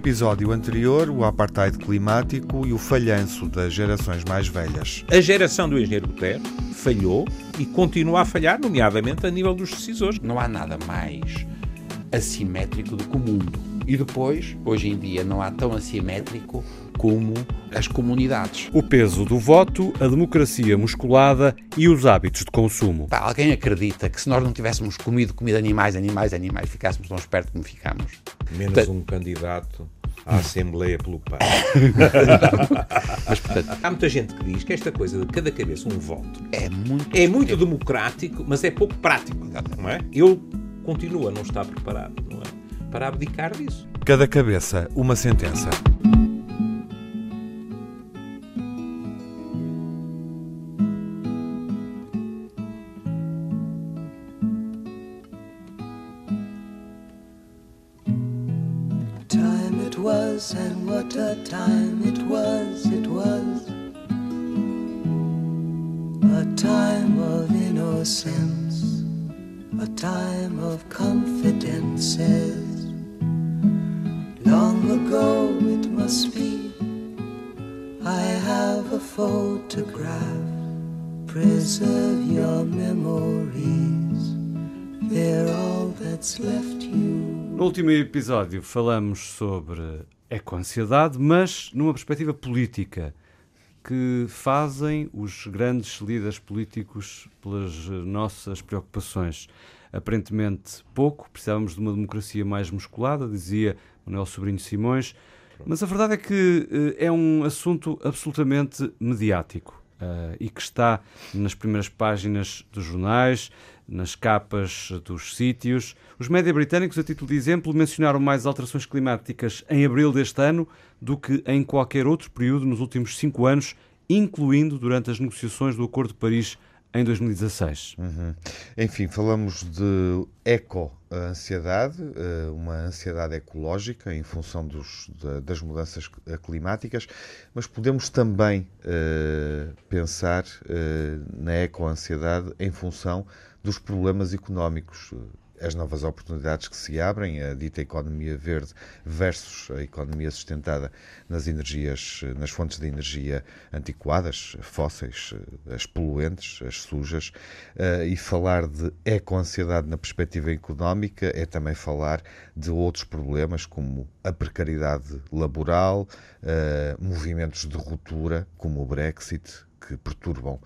episódio anterior, o apartheid climático e o falhanço das gerações mais velhas. A geração do engenheiro Guterres falhou e continua a falhar, nomeadamente a nível dos decisores. Não há nada mais assimétrico do que o mundo. E depois, hoje em dia, não há tão assimétrico como as comunidades. O peso do voto, a democracia musculada e os hábitos de consumo. Pá, alguém acredita que se nós não tivéssemos comido comida animais, animais, animais, ficássemos tão espertos como ficamos? Menos um candidato à Assembleia pelo PAN. Mas, portanto, há muita gente que diz que esta coisa de cada cabeça um voto É muito. é muito democrático, mas é pouco prático. Não é? Eu continuo a não estar preparado não é? para abdicar disso. Cada cabeça, uma sentença. Episódio falamos sobre ecoansiedade, mas numa perspectiva política que fazem os grandes líderes políticos pelas nossas preocupações. Aparentemente pouco, precisávamos de uma democracia mais musculada, dizia Manuel Sobrinho Simões, mas a verdade é que eh, é um assunto absolutamente mediático eh, e que está nas primeiras páginas dos jornais, nas capas dos sítios. Os média britânicos, a título de exemplo, mencionaram mais alterações climáticas em abril deste ano do que em qualquer outro período nos últimos cinco anos, incluindo durante as negociações do Acordo de Paris em 2016. Uhum. Enfim, falamos de eco-ansiedade, eh, uma ansiedade ecológica em função dos, da- das mudanças climáticas, mas podemos também eh, pensar eh, na eco-ansiedade em função dos problemas económicos. As novas oportunidades que se abrem, a dita economia verde versus a economia sustentada nas energias, nas fontes de energia antiquadas, fósseis, as poluentes, as sujas, eh, e falar de eco-ansiedade na perspectiva económica é também falar de outros problemas como a precariedade laboral, eh, movimentos de ruptura como o Brexit, que perturbam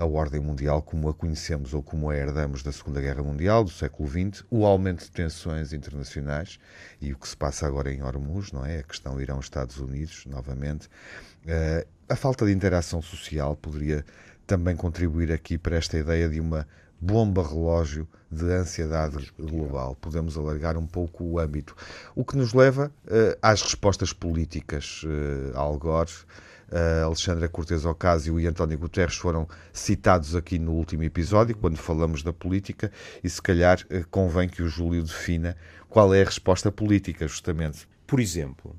a ordem mundial como a conhecemos ou como a herdamos da Segunda Guerra Mundial, do século XX, o aumento de tensões internacionais e o que se passa agora em Hormuz, não é? A questão Irão-Estados Unidos, novamente. Eh, a falta de interação social poderia também contribuir aqui para esta ideia de uma bomba relógio de ansiedade global. Podemos alargar um pouco o âmbito. O que nos leva eh, às respostas políticas. Uh, Al Gore, uh, Alexandra Cortes Ocasio e António Guterres foram citados aqui no último episódio, quando falamos da política, e se calhar uh, convém que o Júlio defina qual é a resposta política, justamente. Por exemplo,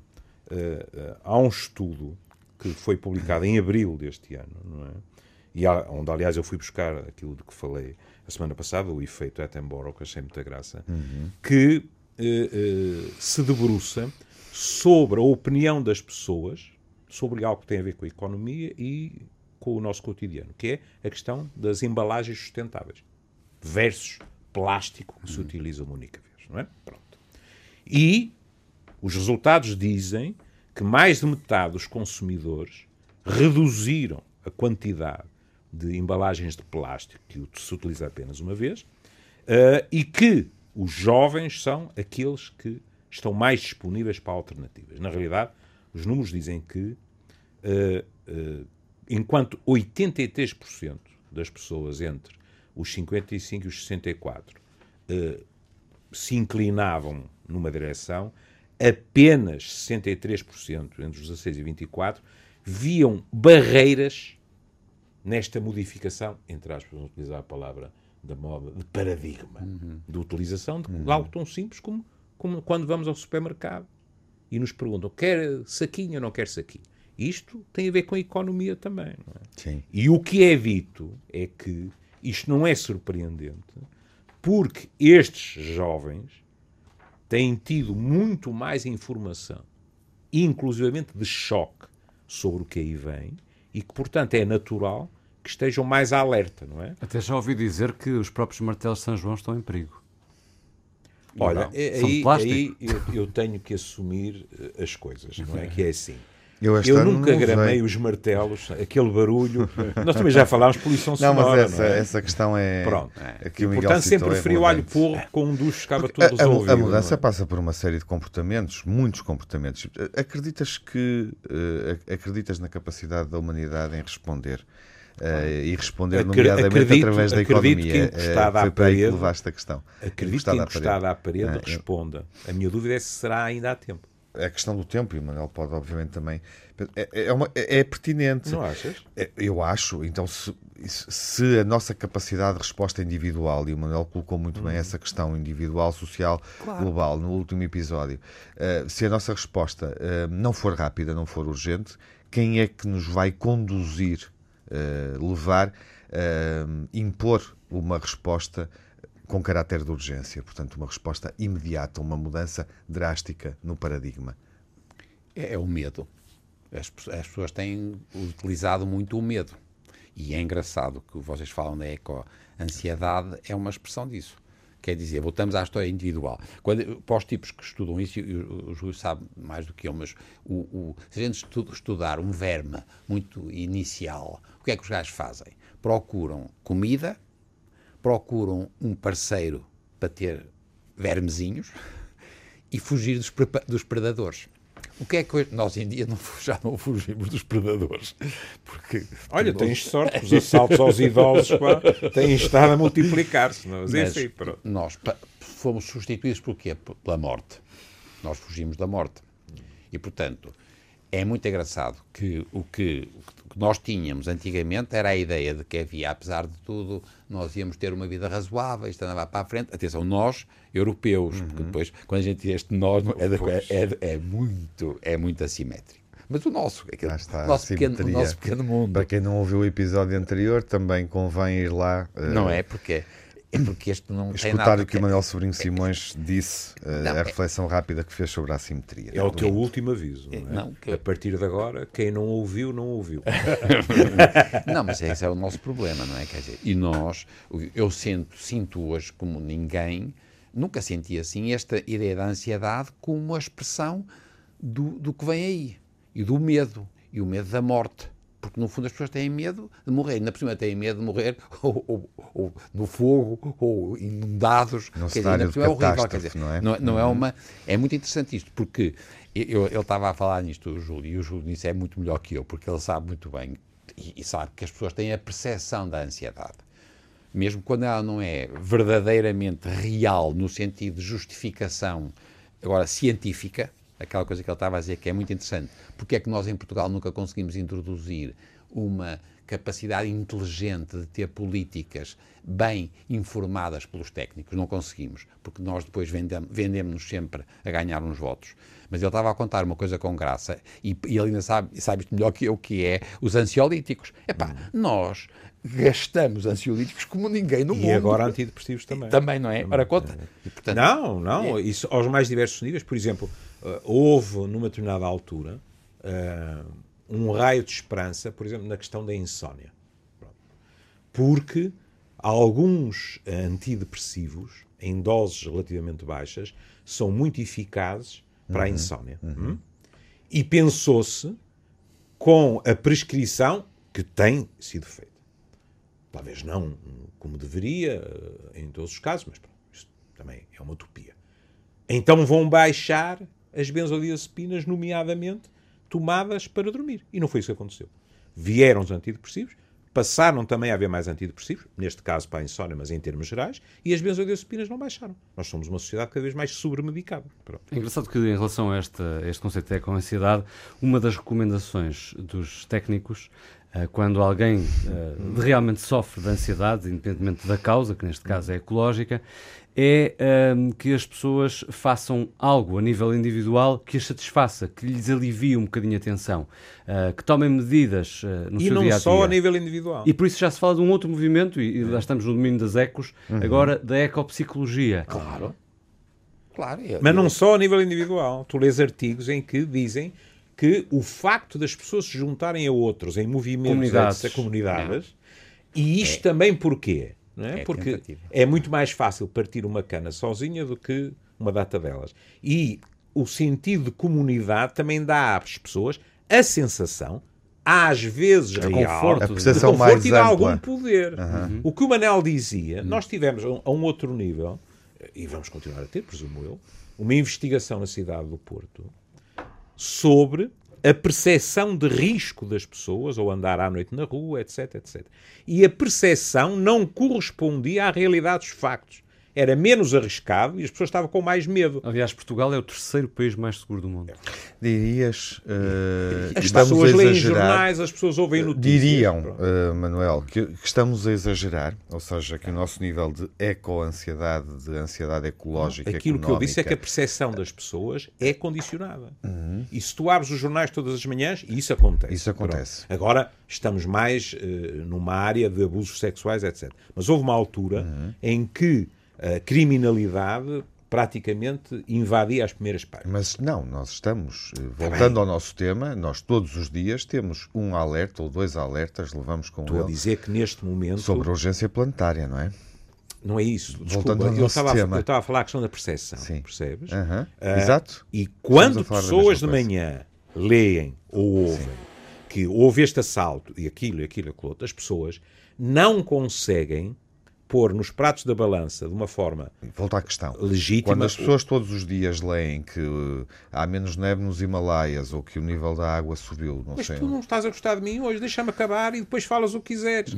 uh, há um estudo que foi publicado em abril deste ano, não é? E há, onde, aliás, eu fui buscar aquilo de que falei a semana passada, o efeito Attenborough, que achei muita graça, uhum. que se debruça sobre a opinião das pessoas sobre algo que tem a ver com a economia e com o nosso cotidiano, que é a questão das embalagens sustentáveis versus plástico que se utiliza uma única vez, não é? Pronto. E os resultados dizem que mais de metade dos consumidores reduziram a quantidade de embalagens de plástico que se utiliza apenas uma vez uh, e que os jovens são aqueles que estão mais disponíveis para alternativas. Na realidade, os números dizem que, uh, uh, enquanto 83% das pessoas entre os 55 e os 64 uh, se inclinavam numa direção, apenas 63% entre os 16 e 24 viam barreiras nesta modificação, entre aspas, vamos utilizar a palavra da moda, de paradigma, uhum. de utilização de uhum. algo tão simples como, como quando vamos ao supermercado e nos perguntam quer saquinho ou não quer saquinho. Isto tem a ver com a economia também. Não é? Sim. E o que é dito é que isto não é surpreendente, porque estes jovens têm tido muito mais informação inclusivamente de choque sobre o que aí vem, e que, portanto, é natural que estejam mais alerta, não é? Até já ouvi dizer que os próprios martelos de São João estão em perigo. Olha, é- de aí, plástico. aí eu, eu tenho que assumir as coisas, não é? Que é assim. Eu, Eu nunca gramei os martelos, aquele barulho. Nós também já falámos de poluição Não, mas sonora. essa, não é? essa questão é. Pronto. Aqui E, o Miguel portanto, sempre é preferi o alho porro com um ficava Porque tudo a- a, resolvido. a mudança é? passa por uma série de comportamentos, muitos comportamentos. Acreditas que ac- acreditas na capacidade da humanidade em responder? Eh, e responder, Acre- nomeadamente, acredito- através da acredito que economia. encostada Eh, à foi para aí que parede- levaste a questão. Acredito que à encostada à parede Ah, eu- responda. A minha dúvida é se será ainda há tempo. É a questão do tempo, e o Manuel pode, obviamente, também. É, é, uma- é- é pertinente. Não achas? É, Eu acho, então, se, se a nossa capacidade de resposta individual, e o Manuel colocou muito Uhum. bem essa questão individual, social, global, no último episódio, eh, se a nossa resposta eh, não for rápida, não for urgente, quem é que nos vai conduzir, eh, levar, eh, impor uma resposta com caráter de urgência? Portanto, uma resposta imediata, uma mudança drástica no paradigma. É, é o medo. As, as pessoas têm utilizado muito o medo. E é engraçado que vocês falam da eco-ansiedade, é uma expressão disso. Quer dizer, voltamos à história individual. Quando, para os tipos que estudam isso, o, Júlio sabe mais do que eu, mas o, o- se a gente estu- estudar um verme muito inicial, o que é que os gajos fazem? Procuram comida, procuram um parceiro para ter vermezinhos e fugir dos, dos predadores. O que é que hoje, nós em dia não, já não fugimos dos predadores? Porque Olha, tens sorte, que os assaltos aos idosos pá, têm estado a multiplicar-se. Mas, Mas pronto. nós fomos substituídos por quê? Pela morte. Nós fugimos da morte. E, portanto, é muito engraçado que o que, o que nós tínhamos antigamente era a ideia de que havia, apesar de tudo, nós íamos ter uma vida razoável, isto andava para a frente. Atenção, nós, europeus, porque depois, quando a gente diz este nós, é, é- é- é muito, é muito assimétrico. Mas o nosso, aquele, Lá está, nosso, pequeno, o nosso pequeno mundo. Para quem não ouviu o episódio anterior, também convém ir lá eh, Não é? Porque, é porque este não tem escutar nada... o que o Manuel Sobrinho Simões disse, eh, Não, a é- reflexão rápida que fez sobre a assimetria. É o teu último aviso. Não, é? não, que- A partir de agora, quem não ouviu, não ouviu. Não, mas esse é o nosso problema, não é? Quer dizer, e nós, eu sinto, sinto hoje como ninguém, nunca senti assim esta ideia da ansiedade como uma expressão do, do que vem aí e do medo e o medo da morte. Porque no fundo as pessoas têm medo de morrer, ainda por cima têm medo de morrer ou, ou- ou no fogo ou inundados. Num Quer dizer, ainda por cima é horrível. Quer dizer, não é? não, não é uma. É muito interessante isto, porque eu- ele estava a falar nisto, o Júlio, e o Júlio nisso é muito melhor que eu, porque ele sabe muito bem e, e sabe que as pessoas têm a percepção da ansiedade. Mesmo quando ela não é verdadeiramente real, no sentido de justificação, agora científica, aquela coisa que ele estava a dizer que é muito interessante. Porque é que nós em Portugal nunca conseguimos introduzir uma capacidade inteligente de ter políticas bem informadas pelos técnicos? Não conseguimos, porque nós depois vendem- vendemos-nos sempre a ganhar uns votos. Mas ele estava a contar uma coisa com graça, e, e ele ainda sabe, sabe isto melhor que eu, que é os ansiolíticos. Epá, nós gastamos ansiolíticos como ninguém no mundo. E agora antidepressivos também. Também, não é? Ora, conta. E, portanto, Não, não. Isso aos mais diversos níveis. Por exemplo, eh, houve numa determinada altura eh, um raio de esperança, por exemplo, na questão da insónia. Porque alguns antidepressivos, em doses relativamente baixas, são muito eficazes para a insónia. Hum? E pensou-se com a prescrição que tem sido feita. Talvez não como deveria eh, em todos os casos, mas pronto, isto também é uma utopia. Então vão baixar as benzodiazepinas, nomeadamente tomadas para dormir. E não foi isso que aconteceu. Vieram os antidepressivos, passaram também a haver mais antidepressivos, neste caso para a insónia, mas em termos gerais, e as benzodiazepinas não baixaram. Nós somos uma sociedade cada vez mais sobremedicada. Pronto. É engraçado que, em relação a, esta, a este conceito de eco-ansiedade, uma das recomendações dos técnicos, eh, quando alguém eh, realmente sofre de ansiedade, independentemente da causa, que neste caso é ecológica, é eh, que as pessoas façam algo a nível individual que as satisfaça, que lhes alivie um bocadinho a tensão, eh, que tomem medidas eh, no E seu não dia a dia. só a nível individual. E por isso já se fala de um outro movimento, e, e lá estamos no domínio das ecos, agora da ecopsicologia. Claro. Claro. eu- Mas não eu- só a nível individual. Tu lês artigos em que dizem que o facto das pessoas se juntarem a outros em movimentos, Comunidades. etc., comunidades, e isto também porquê? É? É Porque tentativa. é muito mais fácil partir uma cana sozinha do que uma data delas. E o sentido de comunidade também dá às pessoas a sensação, às vezes real, conforto, A de conforto e ampla. algum poder. O que o Manel dizia, nós tivemos a um- a um outro nível, e vamos continuar a ter, presumo eu, uma investigação na cidade do Porto sobre a percepção de risco das pessoas ao andar à noite na rua, etc, etc. E a percepção não correspondia à realidade dos factos. Era menos arriscado e as pessoas estavam com mais medo. Aliás, Portugal é o terceiro país mais seguro do mundo. Dirias eh, que As estamos a pessoas leem exagerar. jornais, as pessoas ouvem notícias. Diriam, eh, Manuel, que, que estamos a exagerar, ou seja, que o nosso nível de eco-ansiedade, de ansiedade ecológica, Aquilo que eu disse é que a percepção das pessoas é condicionada. E se tu abres os jornais todas as manhãs, isso acontece. Isso acontece. Pronto. Agora estamos mais eh, numa área de abusos sexuais, etc. Mas houve uma altura em que a criminalidade praticamente invadia as primeiras páginas. Mas não, nós estamos, Tá eh, voltando ao nosso tema, nós todos os dias temos um alerta ou dois alertas, levamos com Estou a ele, dizer que neste momento sobre a urgência planetária, não é? não é isso. Voltando Desculpa, ao eu nosso estava, a, tema. eu estava a falar a questão da percepção, Sim. percebes? Ah, Exato. E quando a pessoas de manhã leem ou ouvem que houve este assalto e aquilo e aquilo e aquilo outro, as pessoas não conseguem pôr nos pratos da balança de uma forma Volta à questão. legítima. Quando as pessoas todos os dias leem que eh, há menos neve nos Himalaias ou que o nível da água subiu, não Mas sei. tu não estás a gostar de mim hoje, deixa-me acabar e depois falas o que quiseres.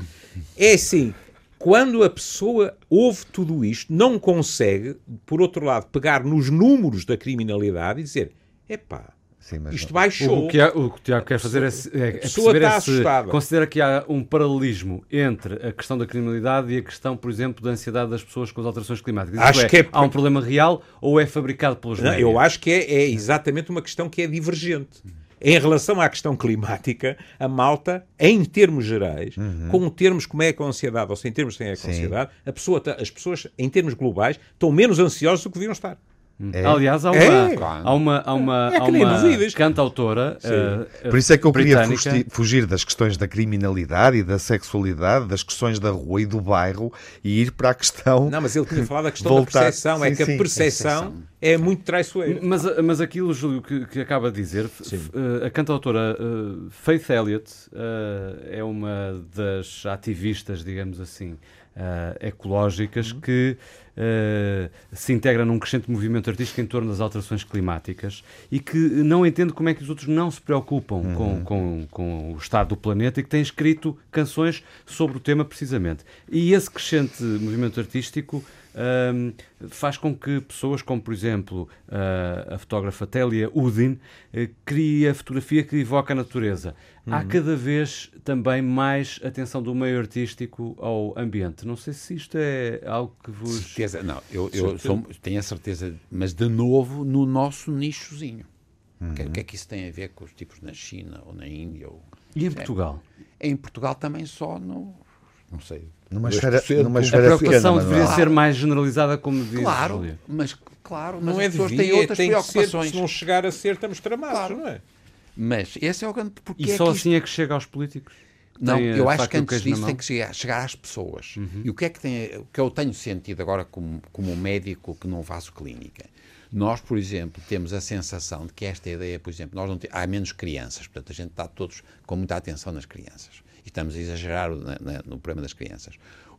É assim, quando a pessoa ouve tudo isto, não consegue, por outro lado, pegar nos números da criminalidade e dizer: epá, Sim, mas isto não- baixou. O que, o que o Tiago quer fazer é, é, é pessoa perceber está esse- assustada. considera que há um paralelismo entre a questão da criminalidade e a questão, por exemplo, da ansiedade das pessoas com as alterações climáticas. Acho é, que é- há um problema real ou é fabricado pelos Não, médias? eu acho que é, é exatamente uma questão que é divergente. Em relação à questão climática, a malta, em termos gerais, com termos como é com a ansiedade ou sem termos sem é com a ansiedade, a pessoa tá- as pessoas, em termos globais, estão menos ansiosas do que deviam estar. É. Aliás, há uma, É. há uma, há uma, É há que nem uma cantautora eh, Por isso é que eu queria britânica- fugi- fugir das questões da criminalidade e da sexualidade, das questões da rua e do bairro e ir para a questão. Não, mas ele tinha falado da questão Voltar. da percepção. é Sim, que a percepção é muito traiçoeira. Mas, mas aquilo, Júlio, que, que acaba de dizer, eh, a cantautora eh, Faith Elliott eh, é uma das ativistas, digamos assim, ecológicas que eh, se integra num crescente movimento artístico em torno das alterações climáticas e que não entende como é que os outros não se preocupam com, com, com o estado do planeta e que tem escrito canções sobre o tema precisamente. E esse crescente movimento artístico Ahm, faz com que pessoas como, por exemplo, ah, a fotógrafa Télia Udin eh, crie a fotografia que evoca a natureza. Há cada vez também mais atenção do meio artístico ao ambiente. Não sei se isto é algo que vos... Certeza, não, eu, eu sou- tenho a certeza, mas de novo no nosso nichozinho. O que, o que é que isso tem a ver com os tipos na China ou na Índia? Ou... E em Portugal? Em Portugal também só no. Não sei. Numa 2%, esfera, numa A esfera preocupação pequena, deveria Manuel. ser mais generalizada, como diz Claro, Júlio. mas claro, mas Não as é pessoas devia, têm outras tem que ser, preocupações. se não chegar a ser, estamos tramados, Claro. não é? Mas esse é o grande. Porque E é só que isto- assim é que chega aos políticos? Não, Tem a eu acho faca que antes disso tem que chegar, chegar às pessoas. E o que é que tem, o que eu tenho sentido agora como, como médico que não faço clínica? Nós, por exemplo, temos a sensação de que esta ideia, por exemplo, nós não te- há menos crianças, portanto a gente está todos com muita atenção nas crianças. E estamos a exagerar na- na- no problema das crianças.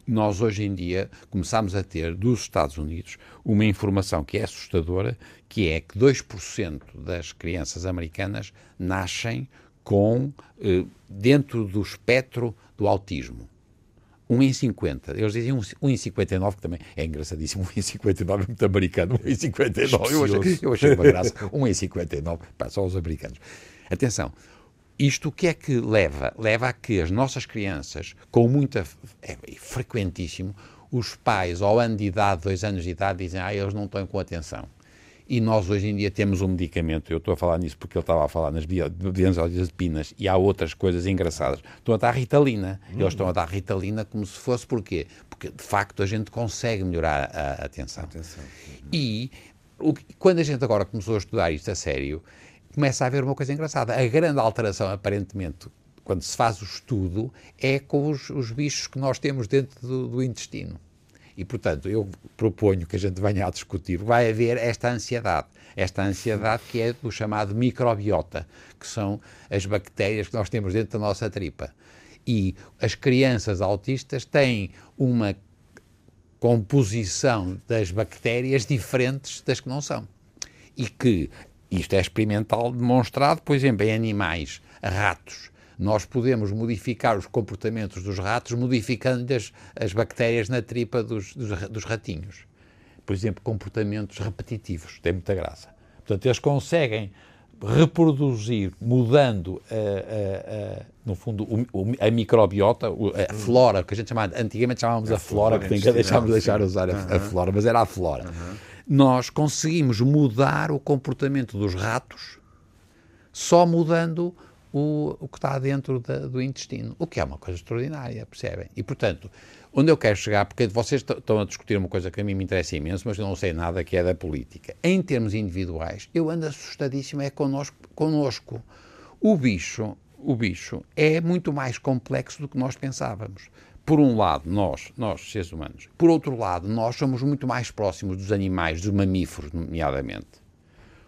Nós hoje em dia começamos a ter dos Estados Unidos uma informação que é assustadora, que é que 2% das crianças americanas nascem com eh, dentro do espectro do autismo. 1 em 50. Eles dizem 1 em 59, que também é engraçadíssimo. 1 em 59 é muito americano. 1 em 59. Eu achei, eu achei uma graça. 1 em 59. Pá, só os americanos. Atenção. Isto o que é que leva? Leva a que as nossas crianças, com muita. É frequentíssimo, os pais, ao ano de idade, dois anos de idade, dizem: Ah, eles não estão com atenção. E nós hoje em dia temos um medicamento, eu estou a falar nisso porque ele estava a falar nas benzodiazepinas e há outras coisas engraçadas. Estão a dar ritalina. Eles estão a dar ritalina como se fosse porquê? Porque de facto a gente consegue melhorar a, a atenção. E o quando a gente agora começou a estudar isto a sério, começa a haver uma coisa engraçada. A grande alteração, aparentemente, quando se faz o estudo, é com os, os bichos que nós temos dentro do, do intestino. E, portanto, eu proponho que a gente venha a discutir, vai haver esta ansiedade. Esta ansiedade que é do chamado microbiota, que são as bactérias que nós temos dentro da nossa tripa. E as crianças autistas têm uma composição das bactérias diferentes das que não são. E que isto é experimental demonstrado, por exemplo, em animais, ratos. Nós podemos modificar os comportamentos dos ratos modificando as, as bactérias na tripa dos, dos, dos ratinhos. Por exemplo, comportamentos repetitivos. Tem muita graça. Portanto, eles conseguem reproduzir, mudando, a- a- a- no fundo, a microbiota, a flora, que a gente chamava, antigamente chamávamos a, flora, que ninguém deixámos de deixar de usar a, a flora, mas era a flora. Nós conseguimos mudar o comportamento dos ratos só mudando o, o que está dentro da- do intestino, o que é uma coisa extraordinária, percebem? E, portanto, onde eu quero chegar, porque vocês estão a discutir uma coisa que a mim me interessa imenso, mas eu não sei nada que é da política. Em termos individuais, eu ando assustadíssimo é connosco. connosco. O bicho, o bicho é muito mais complexo do que nós pensávamos. Por um lado, nós, nós, seres humanos. Por outro lado, nós somos muito mais próximos dos animais, dos mamíferos, nomeadamente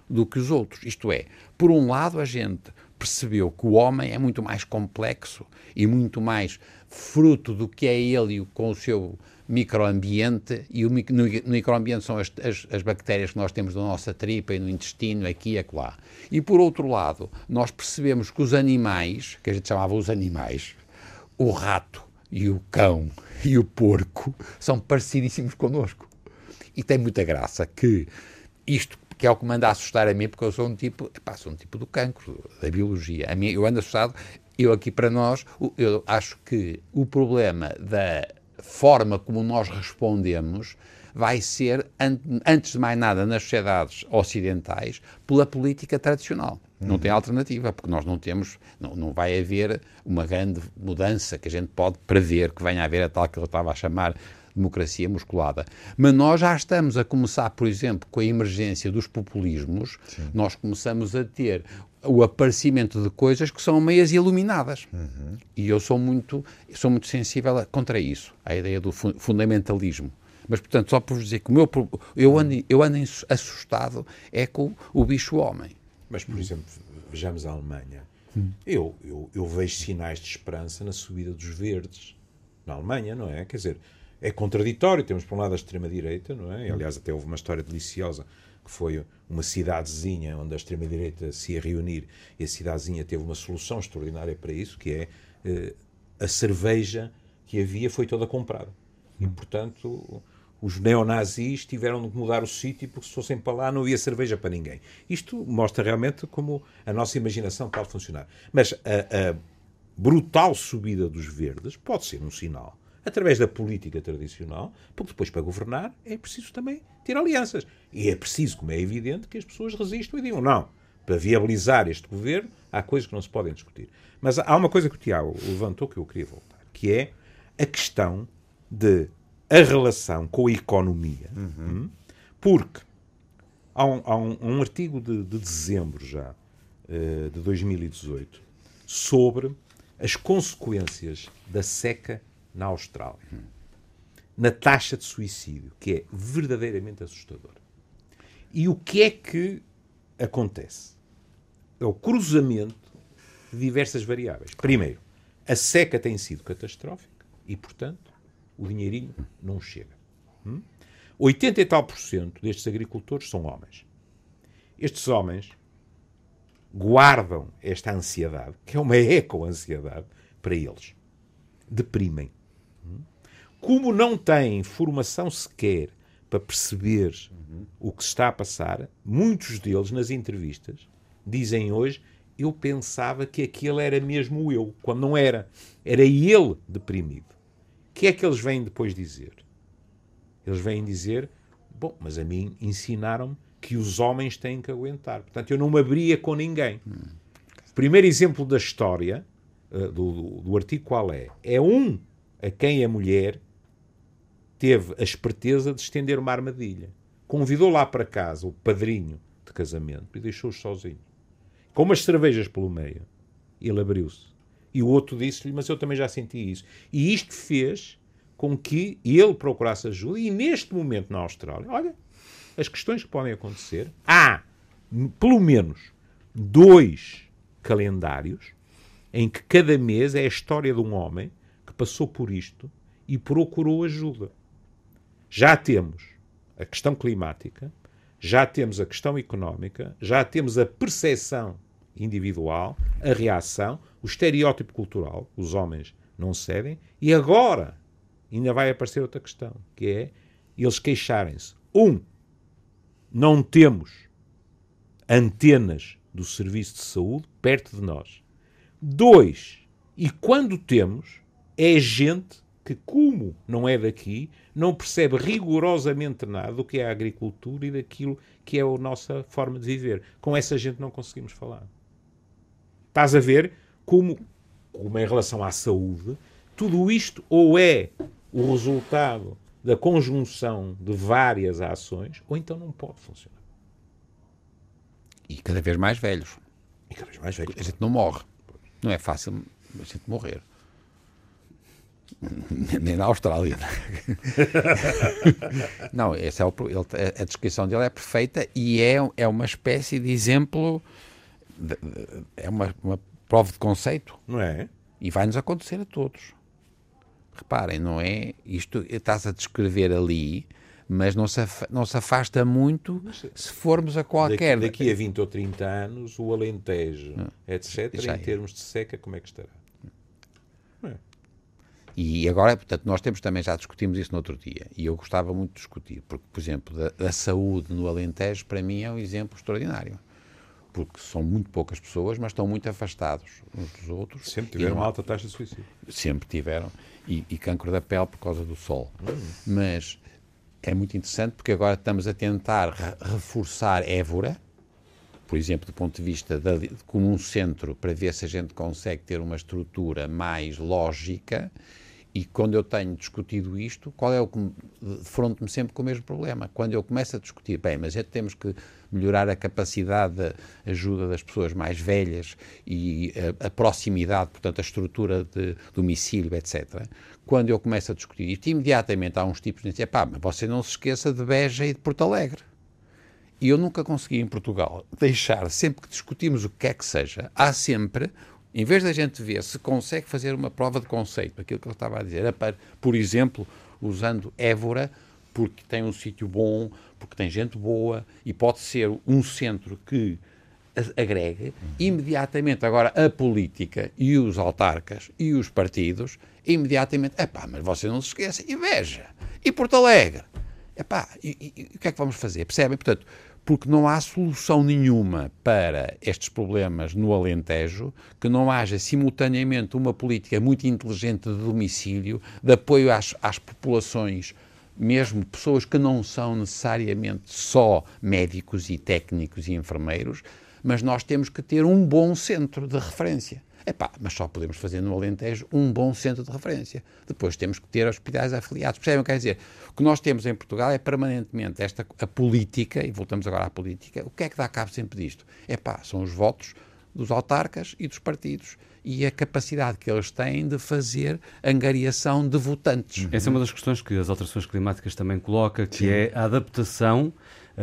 do que os outros. Isto é, por um lado, a gente percebeu que o homem é muito mais complexo e muito mais fruto do que é ele com o seu microambiente, e o mic- no, no microambiente são as, as, as bactérias que nós temos na nossa tripa e no intestino, aqui e acolá. E por outro lado, nós percebemos que os animais, que a gente chamava os animais, o rato e o cão e o porco, são parecidíssimos connosco. E tem muita graça que isto que é o que me anda a assustar a mim, porque eu sou um tipo, epá, sou um tipo do cancro, da biologia. A mim, eu ando assustado, eu aqui para nós, eu acho que o problema da forma como nós respondemos vai ser, an- antes de mais nada, nas sociedades ocidentais, pela política tradicional. Não tem alternativa, porque nós não temos, não, não vai haver uma grande mudança que a gente pode prever que venha a haver a tal que eu estava a chamar democracia musculada. Mas nós já estamos a começar, por exemplo, com a emergência dos populismos, nós começamos a ter o aparecimento de coisas que são meias iluminadas. E eu sou muito, sou muito sensível a- contra isso, a ideia do fu- fundamentalismo. Mas, portanto, só por vos dizer que o meu, eu ando, eu ando assustado é com o bicho homem. Mas, por exemplo, vejamos a Alemanha. Eu, eu, eu vejo sinais de esperança na subida dos verdes. Na Alemanha, não é? Quer dizer, é contraditório. Temos, por um lado, a extrema-direita, não é? Aliás, até houve uma história deliciosa que foi uma cidadezinha onde a extrema-direita se ia reunir e a cidadezinha teve uma solução extraordinária para isso, que é eh, a cerveja que havia foi toda comprada. E, portanto, os neonazis tiveram de mudar o sítio porque se fossem para lá não havia cerveja para ninguém. Isto mostra realmente como a nossa imaginação pode funcionar. Mas a, a brutal subida dos verdes pode ser um sinal, através da política tradicional, porque depois para governar é preciso também ter alianças. E é preciso, como é evidente, que as pessoas resistam e digam não. Para viabilizar este governo, há coisas que não se podem discutir. Mas há uma coisa que o Tiago levantou que eu queria voltar, que é a questão de a relação com a economia. Hum? Porque há um, há um- um artigo de, de dezembro já, eh, de 2018, sobre as consequências da seca na Austrália. Na taxa de suicídio, que é verdadeiramente assustadora. E o que é que acontece? É o cruzamento de diversas variáveis. Primeiro, a seca tem sido catastrófica e, portanto, o dinheirinho não chega. Hum? 80 e tal por cento destes agricultores são homens. Estes homens guardam esta ansiedade, que é uma eco-ansiedade, para eles. Deprimem. Hum? Como não têm formação sequer para perceber o que se está a passar, muitos deles, nas entrevistas, dizem hoje: Eu pensava que aquele era mesmo eu, quando não era. Era ele deprimido. O que é que eles vêm depois dizer? Eles vêm dizer: Bom, mas a mim ensinaram-me que os homens têm que aguentar. Portanto, eu não me abria com ninguém. O primeiro exemplo da história, eh, do, do- do artigo qual é? É um a quem a mulher teve a esperteza de estender uma armadilha. convidou lá para casa o padrinho de casamento e deixou-os sozinhos. Com umas cervejas pelo meio. Ele abriu-se. E o outro disse-lhe, mas eu também já senti isso. E isto fez com que ele procurasse ajuda e neste momento na Austrália, olha, as questões que podem acontecer, há pelo menos dois calendários em que cada mês é a história de um homem que passou por isto e procurou ajuda. Já temos a questão climática, já temos a questão económica, já temos a percepção individual, a reação, o estereótipo cultural, os homens não cedem, e agora ainda vai aparecer outra questão, que é eles queixarem-se. Um, não temos antenas do serviço de saúde perto de nós. Dois, e quando temos, é gente que, como não é daqui, não percebe rigorosamente nada do que é a agricultura e daquilo que é a nossa forma de viver. Com essa gente não conseguimos falar. Estás a ver como, como em relação à saúde, tudo isto ou é o resultado da conjunção de várias ações, ou então não pode funcionar. E cada vez mais velhos. E cada vez mais velhos. A gente não morre. Não é fácil a gente morrer. Nem na Austrália. não, esse é o, ele, a descrição dele é perfeita e é, é uma espécie de exemplo, de, de, é uma, uma prova de conceito. Não é? E vai-nos acontecer a todos. Reparem, não é? Isto estás a descrever ali, mas não se, não se afasta muito se formos a qualquer. Daqui, daqui a 20 ou 30 anos, o Alentejo, ah, etc., em é. termos de seca, como é que estará? E agora, portanto, nós temos também, já discutimos isso no outro dia, e eu gostava muito de discutir, porque, por exemplo, da, da saúde no Alentejo, para mim é um exemplo extraordinário porque são muito poucas pessoas, mas estão muito afastados uns dos outros. Sempre tiveram uma alta taxa de suicídio. Sempre tiveram. E, e cancro da pele por causa do sol. Hum. Mas é muito interessante porque agora estamos a tentar reforçar Évora, por exemplo, do ponto de vista de, como um centro, para ver se a gente consegue ter uma estrutura mais lógica e quando eu tenho discutido isto, qual é o que defronto-me sempre com o mesmo problema? Quando eu começo a discutir, bem, mas é temos que melhorar a capacidade de ajuda das pessoas mais velhas e a, a proximidade, portanto, a estrutura de domicílio, etc. Quando eu começo a discutir isto, imediatamente há uns tipos que dizem, pá, mas você não se esqueça de Beja e de Porto Alegre. E eu nunca consegui em Portugal deixar, sempre que discutimos o que quer que seja, há sempre em vez da gente ver se consegue fazer uma prova de conceito, aquilo que eu estava a dizer, é para, por exemplo, usando Évora, porque tem um sítio bom, porque tem gente boa e pode ser um centro que agregue, imediatamente agora a política e os autarcas e os partidos, imediatamente, epá, mas você não se esqueça, e veja, e Porto Alegre, epá, e, e, e o que é que vamos fazer? Percebem? Portanto, porque não há solução nenhuma para estes problemas no Alentejo que não haja simultaneamente uma política muito inteligente de domicílio, de apoio às, às populações, mesmo pessoas que não são necessariamente só médicos e técnicos e enfermeiros, mas nós temos que ter um bom centro de referência. Epá, mas só podemos fazer no Alentejo um bom centro de referência. Depois temos que ter hospitais afiliados. Percebem o que quer dizer? O que nós temos em Portugal é permanentemente esta, a política, e voltamos agora à política, o que é que dá cabo sempre disto? Epá, são os votos dos autarcas e dos partidos e a capacidade que eles têm de fazer angariação de votantes. Essa é uma das questões que as alterações climáticas também coloca, que Sim. é a adaptação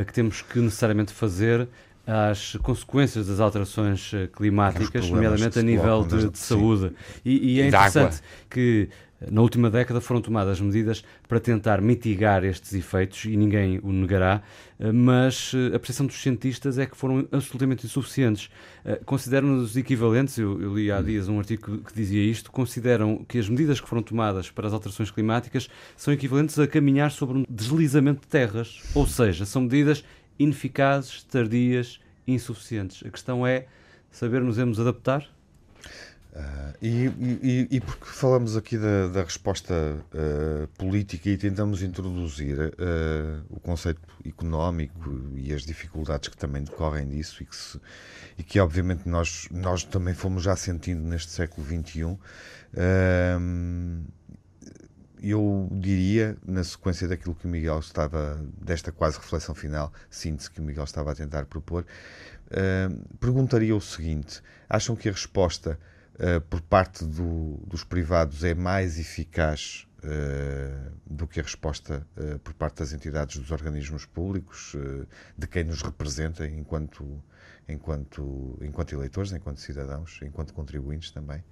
que temos que necessariamente fazer às consequências das alterações eh, climáticas, nomeadamente a nível de, de saúde. E, e, é interessante que na última década foram tomadas medidas para tentar mitigar estes efeitos e ninguém o negará, eh, mas eh, a percepção dos cientistas é que foram absolutamente insuficientes. Consideram-nos equivalentes, eu, eu, li há dias um artigo que dizia isto, consideram que as medidas que foram tomadas para as alterações climáticas são equivalentes a caminhar sobre um deslizamento de terras, ou seja, são medidas ineficazes, tardias, insuficientes. A questão é saber nos adaptar? Uh, e, e, e, porque falamos aqui da, da resposta uh, política e tentamos introduzir uh, o conceito económico e as dificuldades que também decorrem disso e que, se, e que obviamente nós, nós também fomos já sentindo neste século XXI, eu diria, na sequência daquilo que o Miguel estava, desta quase reflexão final, síntese que o Miguel estava a tentar propor, uh, perguntaria o seguinte: acham que a resposta uh, por parte do, dos privados é mais eficaz uh, do que a resposta por parte das entidades dos organismos públicos, de quem nos representa enquanto, enquanto, enquanto eleitores, enquanto cidadãos, enquanto contribuintes também?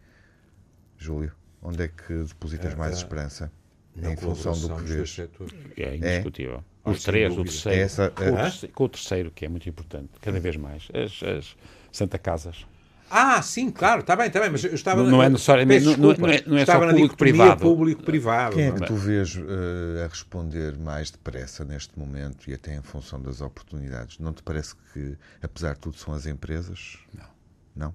Júlio, onde é que depositas mais esperança? Em função do que vês. É indiscutível. É? Os três, o terceiro, é essa, com, o terceiro, com, o terceiro, que é muito importante, cada vez mais. As, as Santa Casas. Ah, sim, claro, está bem, está bem, mas eu estava... Não, não é necessariamente, não, não, é, não é só público-privado. público-privado. Quem é que tu vês uh, a responder mais depressa neste momento e até em função das oportunidades? Não te parece que, apesar de tudo, são as empresas? Não. Não?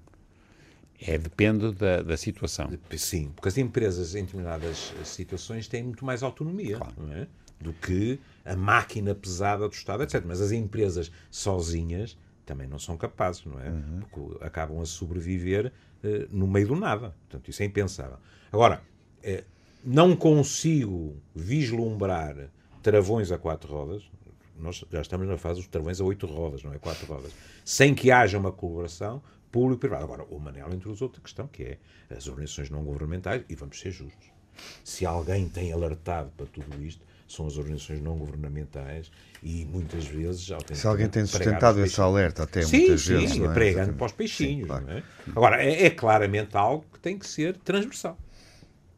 É, depende da, da situação. Sim, porque as empresas em determinadas situações têm muito mais autonomia claro. é? do que a máquina pesada do Estado, etc. Mas as empresas sozinhas também não são capazes, não é? Uhum. Porque acabam a sobreviver uh, no meio do nada. Portanto, isso é impensável. Agora, uh, não consigo vislumbrar travões a quatro rodas. Nós já estamos na fase dos travões a oito rodas, não é? Quatro rodas. Sem que haja uma colaboração público-privado. Agora, o Manel introduz outra questão, que é as organizações não governamentais, e vamos ser justos. Se alguém tem alertado para tudo isto, são as organizações não governamentais e muitas vezes... Se alguém tem sustentado esse alerta até sim, muitas sim, vezes... Sim, é? pregando para os peixinhos. Sim, claro. é? Agora, é, é, claramente algo que tem que ser transversal.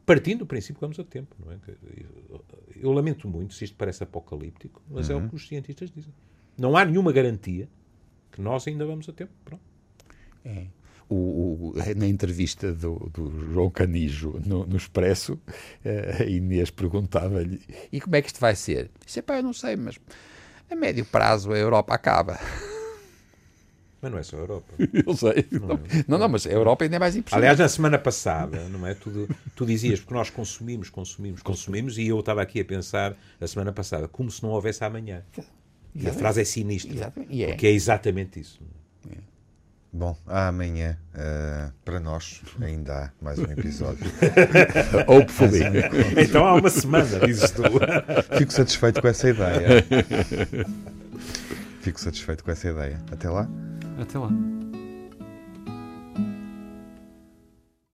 Partindo do princípio que vamos a tempo. Não é? Eu lamento muito se isto parece apocalíptico, mas uhum. é o uhum. que os cientistas dizem. Não há nenhuma garantia que nós ainda vamos a tempo. Pronto. É. O, o, na entrevista do, do João Canijo no, no Expresso, eh, a Inês perguntava-lhe: e como é que isto vai ser? Disse: pá, eu não sei, mas a médio prazo a Europa acaba. Mas não é só a Europa. Eu sei. Não, não, é. não, não, mas a Europa ainda é mais importante. Aliás, na semana passada, não é? Tu, tu dizias, porque nós consumimos, consumimos, consumimos, e eu estava aqui a pensar, a semana passada, como se não houvesse amanhã. E a frase é sinistra. Exatamente. É. Porque é exatamente isso. É. Bom, amanhã uh, para nós ainda há mais um episódio. Hopefully. então há uma semana, dizes tu. Fico satisfeito com essa ideia. Fico satisfeito com essa ideia. Até lá. Até lá.